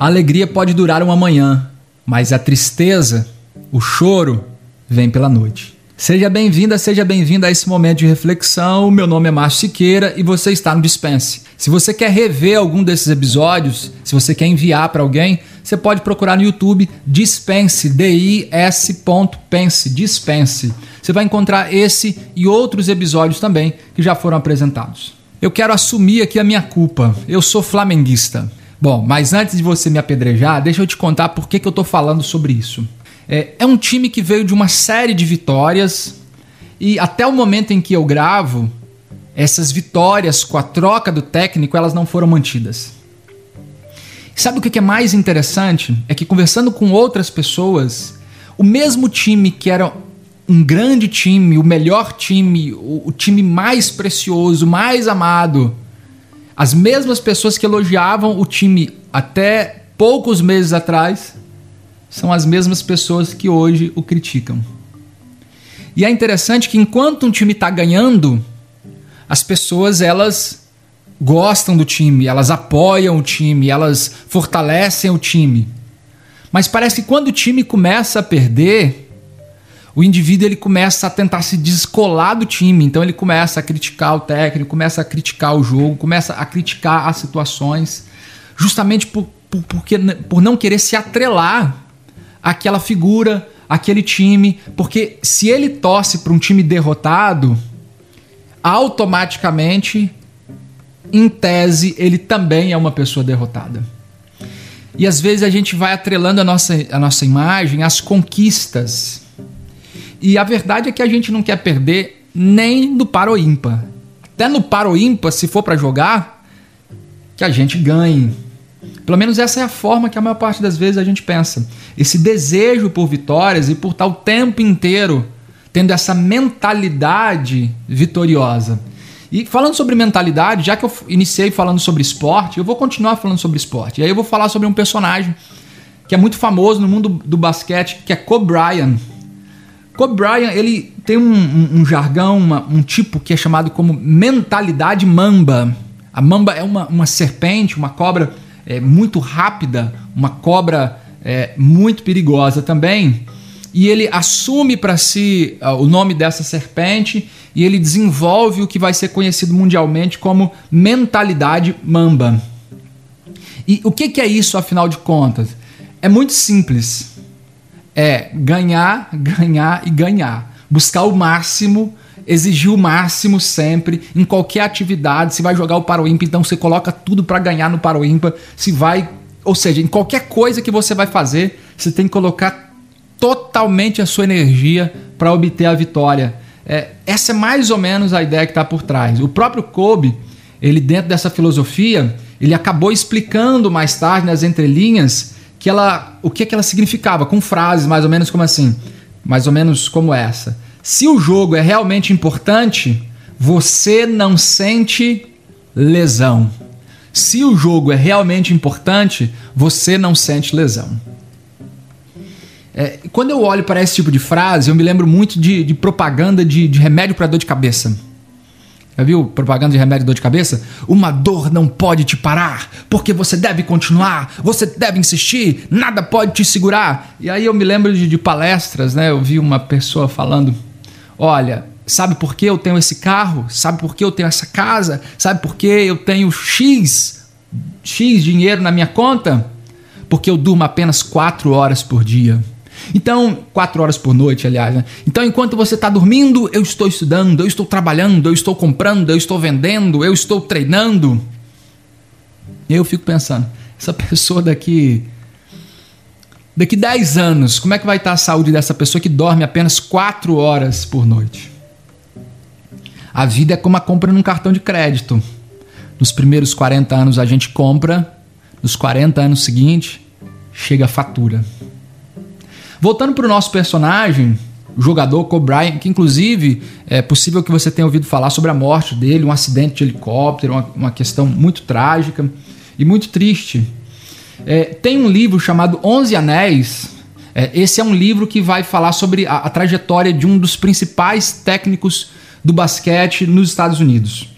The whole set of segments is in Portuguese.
A alegria pode durar uma manhã, mas a tristeza, o choro, vem pela noite. Seja bem-vinda, seja bem-vinda a esse momento de reflexão. Meu nome é Márcio Siqueira e você está no Dispense. Se você quer rever algum desses episódios, se você quer enviar para alguém, você pode procurar no YouTube Dispense, D-I-S.pense, Dispense. Você vai encontrar esse e outros episódios também que já foram apresentados. Eu quero assumir aqui a minha culpa. Eu sou flamenguista. Bom, mas antes de você me apedrejar, deixa eu te contar por que, que eu estou falando sobre isso. É, é um time que veio de uma série de vitórias e até o momento em que eu gravo, essas vitórias com a troca do técnico, elas não foram mantidas. Sabe o que é mais interessante? É que conversando com outras pessoas, o mesmo time que era um grande time, o melhor time, o, time mais precioso, mais amado, as mesmas pessoas que elogiavam o time até poucos meses atrás, são as mesmas pessoas que hoje o criticam. E é interessante que enquanto um time está ganhando, as pessoas elas gostam do time, elas apoiam o time, elas fortalecem o time. Mas parece que quando o time começa a perder, o indivíduo ele começa a tentar se descolar do time, então ele começa a criticar o técnico, começa a criticar o jogo, começa a criticar as situações, justamente por, por, porque, por não querer se atrelar aquela figura, aquele time, porque se ele torce para um time derrotado, automaticamente, em tese, ele também é uma pessoa derrotada. E às vezes a gente vai atrelando a nossa, a nossa imagem às conquistas. E a verdade é que a gente não quer perder nem do paro ímpar. Até no paro ímpar, se for para jogar, que a gente ganhe pelo menos essa é a forma que a maior parte das vezes a gente pensa. Esse desejo por vitórias e por estar o tempo inteiro tendo essa mentalidade vitoriosa. E falando sobre mentalidade, já que eu iniciei falando sobre esporte, eu vou continuar falando sobre esporte. E aí eu vou falar sobre um personagem que é muito famoso no mundo do basquete, que é Kobe Bryant. Kobe Bryant, ele tem um, um, um jargão, uma, um tipo que é chamado como mentalidade mamba. A mamba é uma, uma serpente, uma cobra é, muito rápida, uma cobra é, muito perigosa também. E ele assume para si uh, o nome dessa serpente e ele desenvolve o que vai ser conhecido mundialmente como mentalidade mamba. E o que, que é isso, afinal de contas? É muito simples. É ganhar, ganhar e ganhar. Buscar o máximo exigir o máximo sempre em qualquer atividade. Se vai jogar o Paroímpa, então você coloca tudo para ganhar no Paroímpa. Se vai, ou seja, em qualquer coisa que você vai fazer, você tem que colocar totalmente a sua energia para obter a vitória. É, essa é mais ou menos a ideia que está por trás. O próprio Kobe, ele dentro dessa filosofia, ele acabou explicando mais tarde nas entrelinhas que ela, o que, que ela significava com frases mais ou menos como assim, mais ou menos como essa. Se o jogo é realmente importante, você não sente lesão. Se o jogo é realmente importante, você não sente lesão. É, quando eu olho para esse tipo de frase, eu me lembro muito de, de propaganda de, de remédio para dor de cabeça. Já viu propaganda de remédio de dor de cabeça? Uma dor não pode te parar, porque você deve continuar, você deve insistir, nada pode te segurar. E aí eu me lembro de, de palestras, né? Eu vi uma pessoa falando Olha, sabe por que eu tenho esse carro? Sabe por que eu tenho essa casa? Sabe por que eu tenho X, X dinheiro na minha conta? Porque eu durmo apenas 4 horas por dia. Então, quatro horas por noite, aliás. Né? Então, enquanto você está dormindo, eu estou estudando, eu estou trabalhando, eu estou comprando, eu estou vendendo, eu estou treinando. E eu fico pensando, essa pessoa daqui Daqui 10 anos, como é que vai estar a saúde dessa pessoa que dorme apenas 4 horas por noite? A vida é como a compra num cartão de crédito. Nos primeiros 40 anos a gente compra, nos 40 anos seguintes chega a fatura. Voltando para o nosso personagem, o jogador Kobe Bryant, que inclusive é possível que você tenha ouvido falar sobre a morte dele, um acidente de helicóptero, uma, uma questão muito trágica e muito triste. É, tem um livro chamado Onze Anéis. É, esse é um livro que vai falar sobre a, a trajetória de um dos principais técnicos do basquete nos Estados Unidos.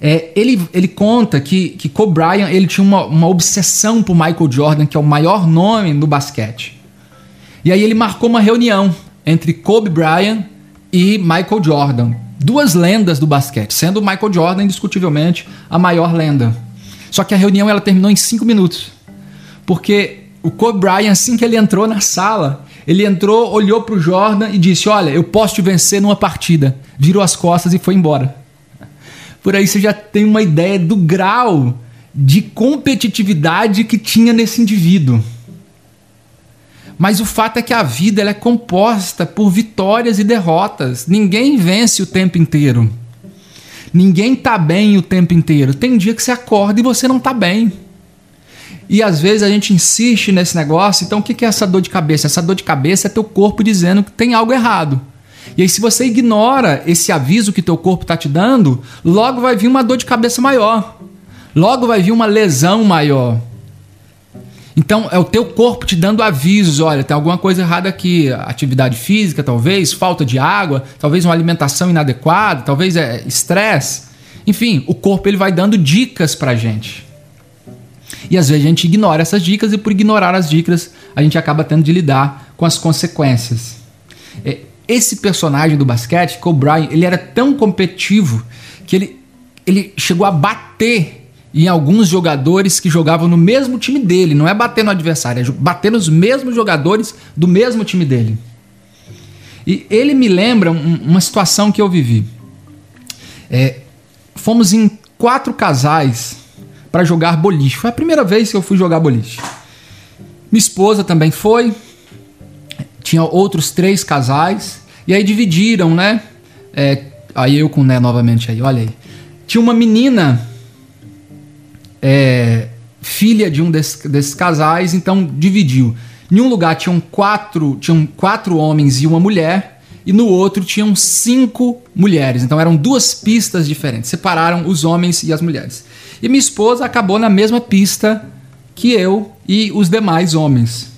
É, ele, ele conta que, que Kobe Bryant ele tinha uma, uma obsessão por Michael Jordan, que é o maior nome no basquete. E aí ele marcou uma reunião entre Kobe Bryant e Michael Jordan, duas lendas do basquete, sendo Michael Jordan indiscutivelmente a maior lenda. Só que a reunião ela terminou em cinco minutos, porque o Kobe Bryant assim que ele entrou na sala, ele entrou, olhou para o Jordan e disse: Olha, eu posso te vencer numa partida. Virou as costas e foi embora. Por aí você já tem uma ideia do grau de competitividade que tinha nesse indivíduo. Mas o fato é que a vida é composta por vitórias e derrotas. Ninguém vence o tempo inteiro. Ninguém tá bem o tempo inteiro. Tem dia que você acorda e você não tá bem. E às vezes a gente insiste nesse negócio. Então o que é essa dor de cabeça? Essa dor de cabeça é teu corpo dizendo que tem algo errado. E aí, se você ignora esse aviso que teu corpo está te dando, logo vai vir uma dor de cabeça maior. Logo vai vir uma lesão maior. Então, é o teu corpo te dando avisos, olha, tem alguma coisa errada aqui, atividade física, talvez, falta de água, talvez uma alimentação inadequada, talvez é estresse. Enfim, o corpo ele vai dando dicas pra gente. E às vezes a gente ignora essas dicas e por ignorar as dicas, a gente acaba tendo de lidar com as consequências. É, esse personagem do basquete, Kobe Bryant, ele era tão competitivo que ele, ele chegou a bater em alguns jogadores que jogavam no mesmo time dele. Não é bater no adversário, é bater nos mesmos jogadores do mesmo time dele. E ele me lembra um, uma situação que eu vivi. É, fomos em quatro casais para jogar boliche. Foi a primeira vez que eu fui jogar boliche. Minha esposa também foi. Tinha outros três casais. E aí dividiram, né? É, aí eu com o Né novamente aí, olha aí. Tinha uma menina é, filha de um desses, casais, então dividiu. Em um lugar tinham quatro, tinham quatro homens e uma mulher, e no outro tinham cinco mulheres. Então eram duas pistas diferentes, separaram os homens e as mulheres. E minha esposa acabou na mesma pista que eu e os demais homens.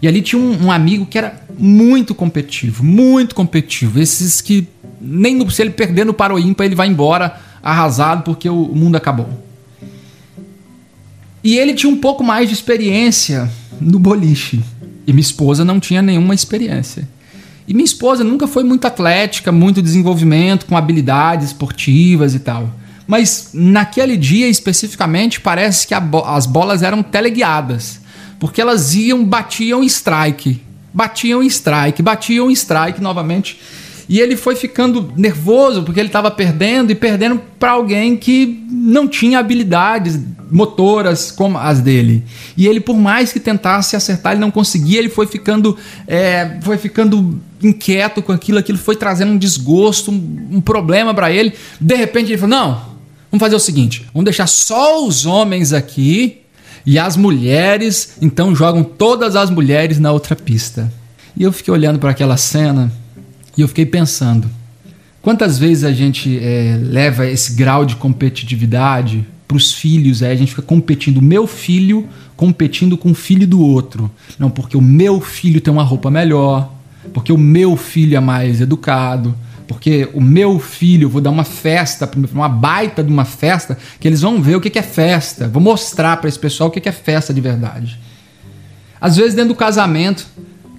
E ali tinha um, um amigo que era muito competitivo, muito competitivo. Esses que nem no, se ele perder no Paro Ímpar, ele vai embora arrasado porque o, o mundo acabou. E ele tinha um pouco mais de experiência no boliche. E minha esposa não tinha nenhuma experiência. E minha esposa nunca foi muito atlética, muito desenvolvimento, com habilidades esportivas e tal. Mas naquele dia especificamente, parece que bo as bolas eram teleguiadas. Porque elas iam, batiam strike. Batiam strike, batiam strike novamente. E ele foi ficando nervoso porque ele estava perdendo e perdendo para alguém que não tinha habilidades motoras como as dele. E ele, por mais que tentasse acertar, ele não conseguia. Ele foi ficando, é, foi ficando inquieto com aquilo. Aquilo foi trazendo um desgosto, um, um problema para ele. De repente ele falou: Não, vamos fazer o seguinte: vamos deixar só os homens aqui e as mulheres. Então jogam todas as mulheres na outra pista. E eu fiquei olhando para aquela cena e eu fiquei pensando, quantas vezes a gente é, leva esse grau de competitividade para os filhos, aí a gente fica competindo, meu filho competindo com o filho do outro. Não, porque o meu filho tem uma roupa melhor, porque o meu filho é mais educado, porque o meu filho, vou dar uma festa, uma baita de uma festa, que eles vão ver o que é festa. Vou mostrar para esse pessoal o que é festa de verdade. Às vezes, dentro do casamento,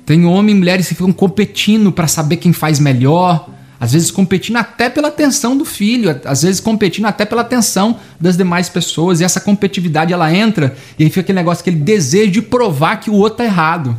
tem homem e mulheres que ficam competindo para saber quem faz melhor, às vezes competindo até pela atenção do filho, às vezes competindo até pela atenção das demais pessoas. E essa competitividade ela entra e aí fica aquele negócio, aquele desejo de provar que o outro tá errado.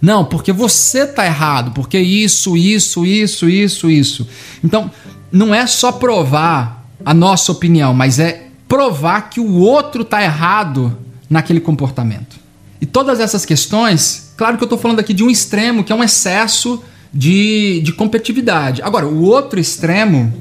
Não, porque você tá errado, porque isso, isso, isso, isso, isso. Então, não é só provar a nossa opinião, mas é provar que o outro tá errado naquele comportamento. E todas essas questões, claro que eu estou falando aqui de um extremo, que é um excesso de, de competitividade. Agora, o outro extremo,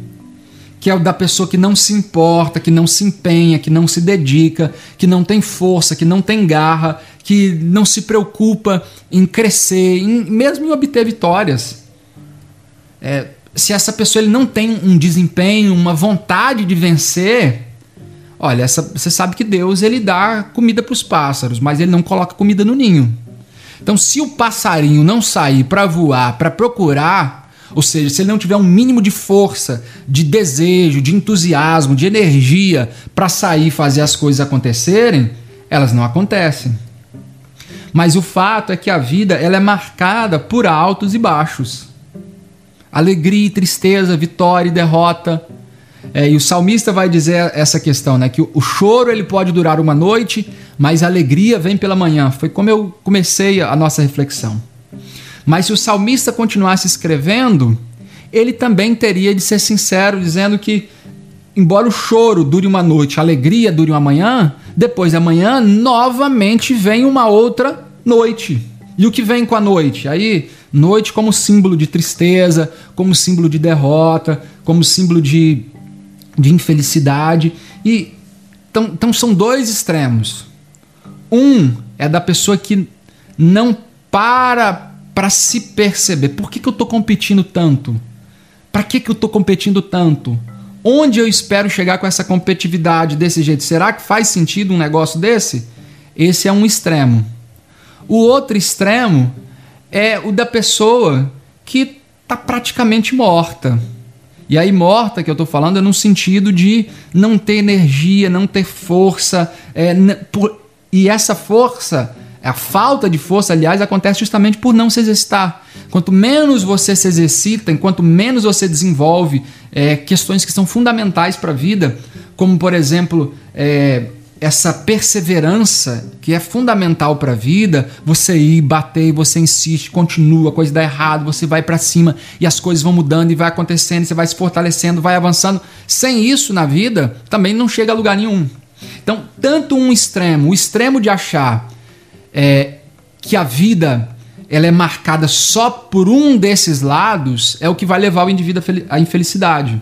que é o da pessoa que não se importa, que não se empenha, que não se dedica, que não tem força, que não tem garra, que não se preocupa em crescer, em, mesmo em obter vitórias. É, se essa pessoa ele não tem um desempenho, uma vontade de vencer, Olha, essa, você sabe que Deus ele dá comida para os pássaros, mas ele não coloca comida no ninho. Então, se o passarinho não sair para voar, para procurar, ou seja, se ele não tiver um mínimo de força, de desejo, de entusiasmo, de energia para sair e fazer as coisas acontecerem, elas não acontecem. Mas o fato é que a vida ela é marcada por altos e baixos. Alegria e tristeza, vitória e derrota. É, e o salmista vai dizer essa questão, né? Que o, o choro ele pode durar uma noite, mas a alegria vem pela manhã. Foi como eu comecei a nossa reflexão. Mas se o salmista continuasse escrevendo, ele também teria de ser sincero, dizendo que, embora o choro dure uma noite, a alegria dure uma manhã, depois da manhã, novamente vem uma outra noite. E o que vem com a noite? Aí, noite como símbolo de tristeza, como símbolo de derrota, como símbolo de, de infelicidade. E então, então são dois extremos. Um é da pessoa que não para para se perceber. Por que, que eu estou competindo tanto? Para que, que eu estou competindo tanto? Onde eu espero chegar com essa competitividade desse jeito? Será que faz sentido um negócio desse? Esse é um extremo. O outro extremo é o da pessoa que está praticamente morta. E aí, morta que eu estou falando é no sentido de não ter energia, não ter força. É, por, e essa força a falta de força, aliás, acontece justamente por não se exercitar. Quanto menos você se exercita, enquanto menos você desenvolve é, questões que são fundamentais para a vida, como por exemplo é, essa perseverança que é fundamental para a vida, você ir, bater, você insiste, continua, a coisa dá errado, você vai para cima e as coisas vão mudando e vai acontecendo, você vai se fortalecendo, vai avançando. Sem isso na vida, também não chega a lugar nenhum. Então, tanto um extremo, o extremo de achar é, que a vida ela é marcada só por um desses lados é o que vai levar o indivíduo à infelicidade.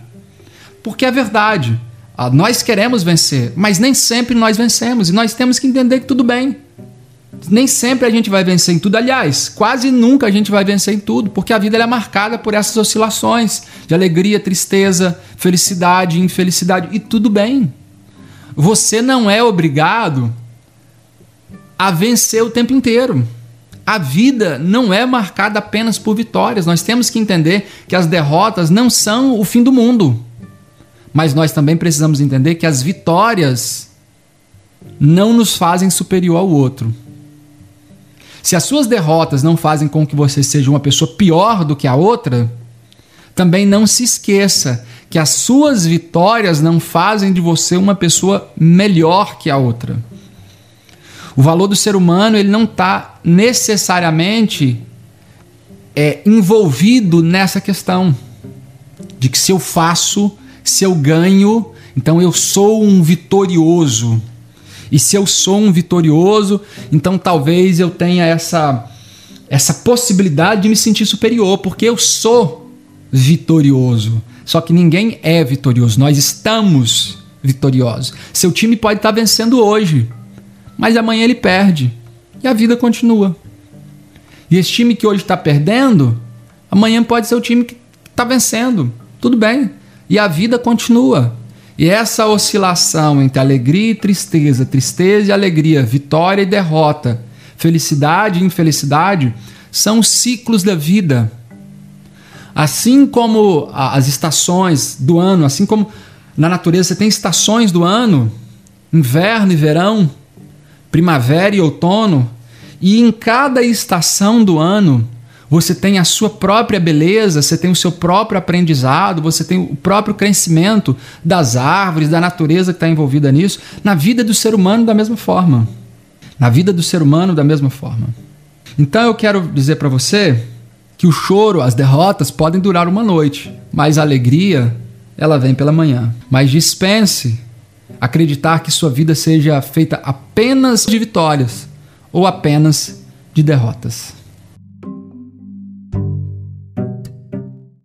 Porque é verdade. Ah, nós queremos vencer, mas nem sempre nós vencemos e nós temos que entender que tudo bem. Nem sempre a gente vai vencer em tudo. Aliás, quase nunca a gente vai vencer em tudo, porque a vida é marcada por essas oscilações de alegria, tristeza, felicidade, infelicidade e tudo bem. Você não é obrigado a vencer o tempo inteiro. A vida não é marcada apenas por vitórias. Nós temos que entender que as derrotas não são o fim do mundo. Mas nós também precisamos entender que as vitórias não nos fazem superior ao outro. Se as suas derrotas não fazem com que você seja uma pessoa pior do que a outra, também não se esqueça que as suas vitórias não fazem de você uma pessoa melhor que a outra. O valor do ser humano ele não está necessariamente é, envolvido nessa questão de que se eu faço, se eu ganho, então eu sou um vitorioso. E se eu sou um vitorioso, então talvez eu tenha essa essa possibilidade de me sentir superior, porque eu sou vitorioso. Só que ninguém é vitorioso, nós estamos vitoriosos. Seu time pode estar vencendo hoje, mas amanhã ele perde e a vida continua. E esse time que hoje está perdendo, amanhã pode ser o time que está vencendo. Tudo bem. E a vida continua. E essa oscilação entre alegria e tristeza, tristeza e alegria, vitória e derrota, felicidade e infelicidade, são os ciclos da vida. Assim como as estações do ano, assim como na natureza você tem estações do ano, inverno e verão, primavera e outono, e em cada estação do ano você tem a sua própria beleza, você tem o seu próprio aprendizado, você tem o próprio crescimento das árvores, da natureza que está envolvida nisso, na vida do ser humano da mesma forma. Na vida do ser humano da mesma forma. Então eu quero dizer para você que o choro, as derrotas podem durar uma noite, mas a alegria, ela vem pela manhã. Mas dispense acreditar que sua vida seja feita apenas de vitórias ou apenas de derrotas.